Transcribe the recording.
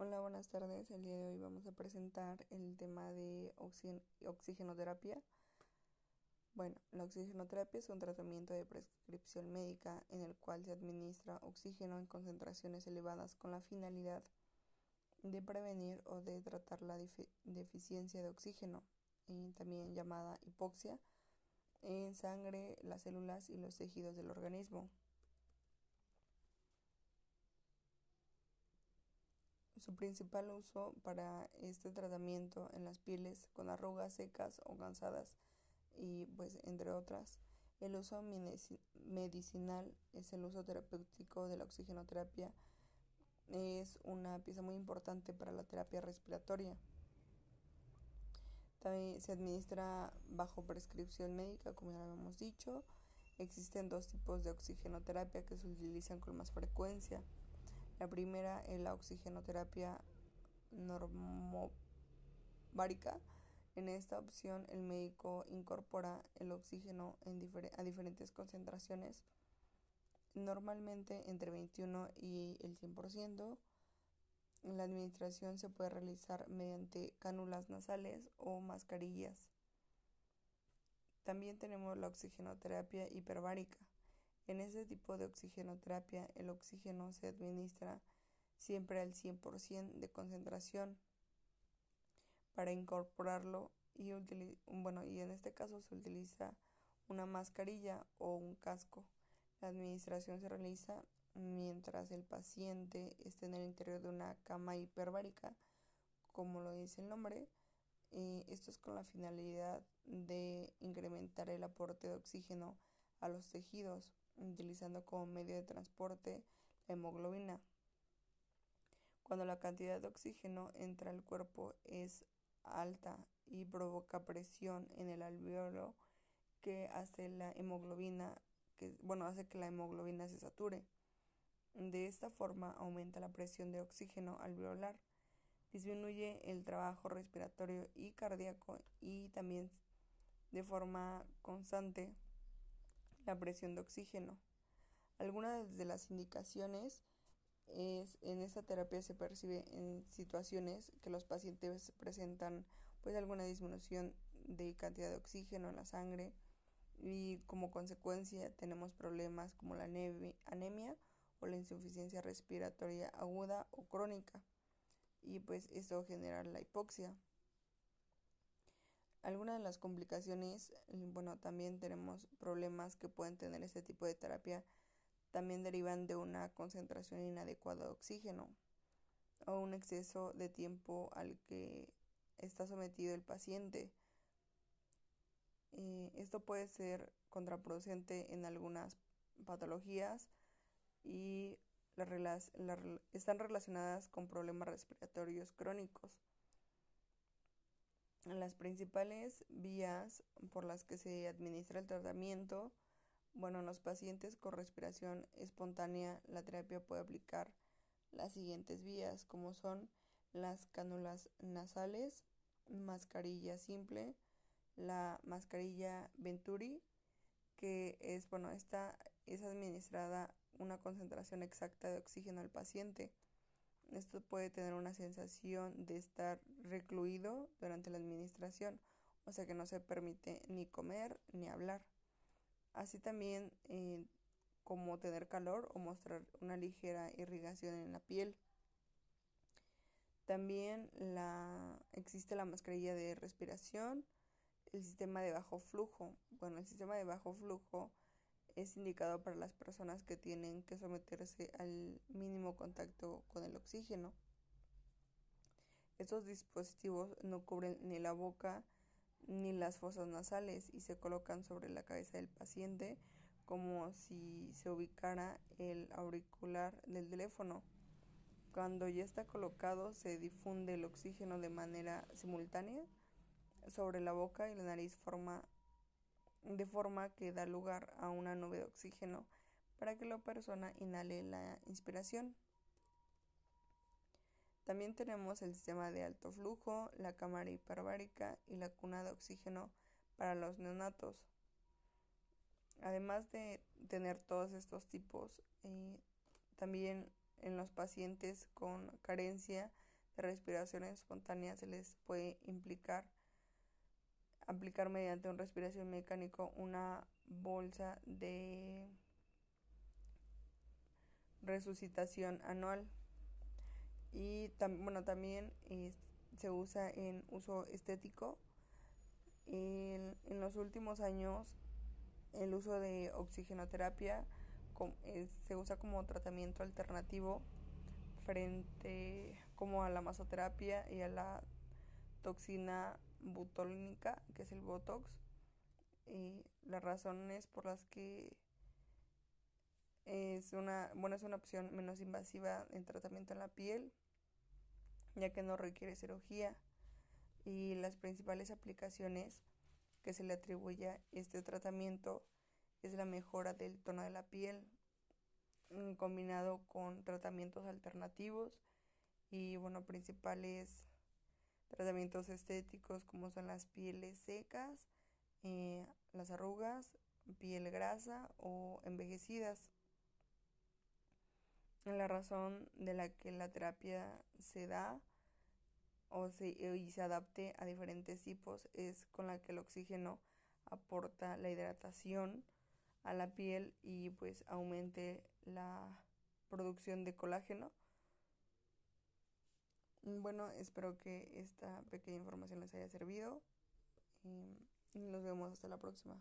Hola, buenas tardes. El día de hoy vamos a presentar el tema de oxigenoterapia. Bueno, la oxigenoterapia es un tratamiento de prescripción médica en el cual se administra oxígeno en concentraciones elevadas con la finalidad de prevenir o de tratar la deficiencia de oxígeno, también llamada hipoxia, en sangre, las células y los tejidos del organismo. Su principal uso para este tratamiento en las pieles con arrugas secas o cansadas y pues entre otras. El uso medicinal es el uso terapéutico de la oxigenoterapia. Es una pieza muy importante para la terapia respiratoria. También se administra bajo prescripción médica, como ya lo hemos dicho. Existen dos tipos de oxigenoterapia que se utilizan con más frecuencia. La primera es la oxigenoterapia normobárica. En esta opción el médico incorpora el oxígeno a diferentes concentraciones, normalmente entre 21 y el 100%. La administración se puede realizar mediante cánulas nasales o mascarillas. También tenemos la oxigenoterapia hiperbárica. En este tipo de oxigenoterapia, el oxígeno se administra siempre al 100% de concentración para incorporarlo y, bueno, y en este caso se utiliza una mascarilla o un casco. La administración se realiza mientras el paciente esté en el interior de una cama hiperbárica, como lo dice el nombre. esto es con la finalidad de incrementar el aporte de oxígeno a los tejidos utilizando como medio de transporte la hemoglobina. Cuando la cantidad de oxígeno entra al cuerpo es alta y provoca presión en el alveolo que hace la hemoglobina, que bueno, hace que la hemoglobina se sature. De esta forma aumenta la presión de oxígeno alveolar, disminuye el trabajo respiratorio y cardíaco y también de forma constante la presión de oxígeno. Algunas de las indicaciones es en esta terapia se percibe en situaciones que los pacientes presentan pues alguna disminución de cantidad de oxígeno en la sangre y como consecuencia tenemos problemas como la anemia o la insuficiencia respiratoria aguda o crónica y pues esto genera la hipoxia. Algunas de las complicaciones, bueno, también tenemos problemas que pueden tener este tipo de terapia, también derivan de una concentración inadecuada de oxígeno o un exceso de tiempo al que está sometido el paciente. Eh, esto puede ser contraproducente en algunas patologías y están relacionadas con problemas respiratorios crónicos. Las principales vías por las que se administra el tratamiento, bueno, en los pacientes con respiración espontánea, la terapia puede aplicar las siguientes vías, como son las cánulas nasales, mascarilla simple, la mascarilla Venturi, que es, bueno, esta es administrada una concentración exacta de oxígeno al paciente esto puede tener una sensación de estar recluido durante la administración, o sea que no se permite ni comer ni hablar. Así también eh, como tener calor o mostrar una ligera irrigación en la piel. También la, existe la mascarilla de respiración, el sistema de bajo flujo. Bueno, el sistema de bajo flujo es indicado para las personas que tienen que someterse al mínimo contacto con el oxígeno. Estos dispositivos no cubren ni la boca ni las fosas nasales y se colocan sobre la cabeza del paciente como si se ubicara el auricular del teléfono. Cuando ya está colocado se difunde el oxígeno de manera simultánea sobre la boca y la nariz forma de forma que da lugar a una nube de oxígeno para que la persona inhale la inspiración. También tenemos el sistema de alto flujo, la cámara hiperbárica y la cuna de oxígeno para los neonatos. Además de tener todos estos tipos, eh, también en los pacientes con carencia de respiración espontánea se les puede implicar aplicar mediante un respiración mecánico una bolsa de resucitación anual. Y bueno también se usa en uso estético. En, los últimos años el uso de oxigenoterapia se usa como tratamiento alternativo frente como a la masoterapia y a la toxina butolínica, que es el Botox. Y las razones por las que es una, bueno, es una opción menos invasiva en tratamiento en la piel, ya que no requiere cirugía. Y las principales aplicaciones que se le atribuye a este tratamiento es la mejora del tono de la piel, mm, combinado con tratamientos alternativos y bueno, principales tratamientos estéticos como son las pieles secas, eh, las arrugas, piel grasa o envejecidas. La razón de la que la terapia se da o se, y se adapte a diferentes tipos es con la que el oxígeno aporta la hidratación a la piel y pues aumente la producción de colágeno. Bueno, espero que esta pequeña información les haya servido y nos vemos hasta la próxima.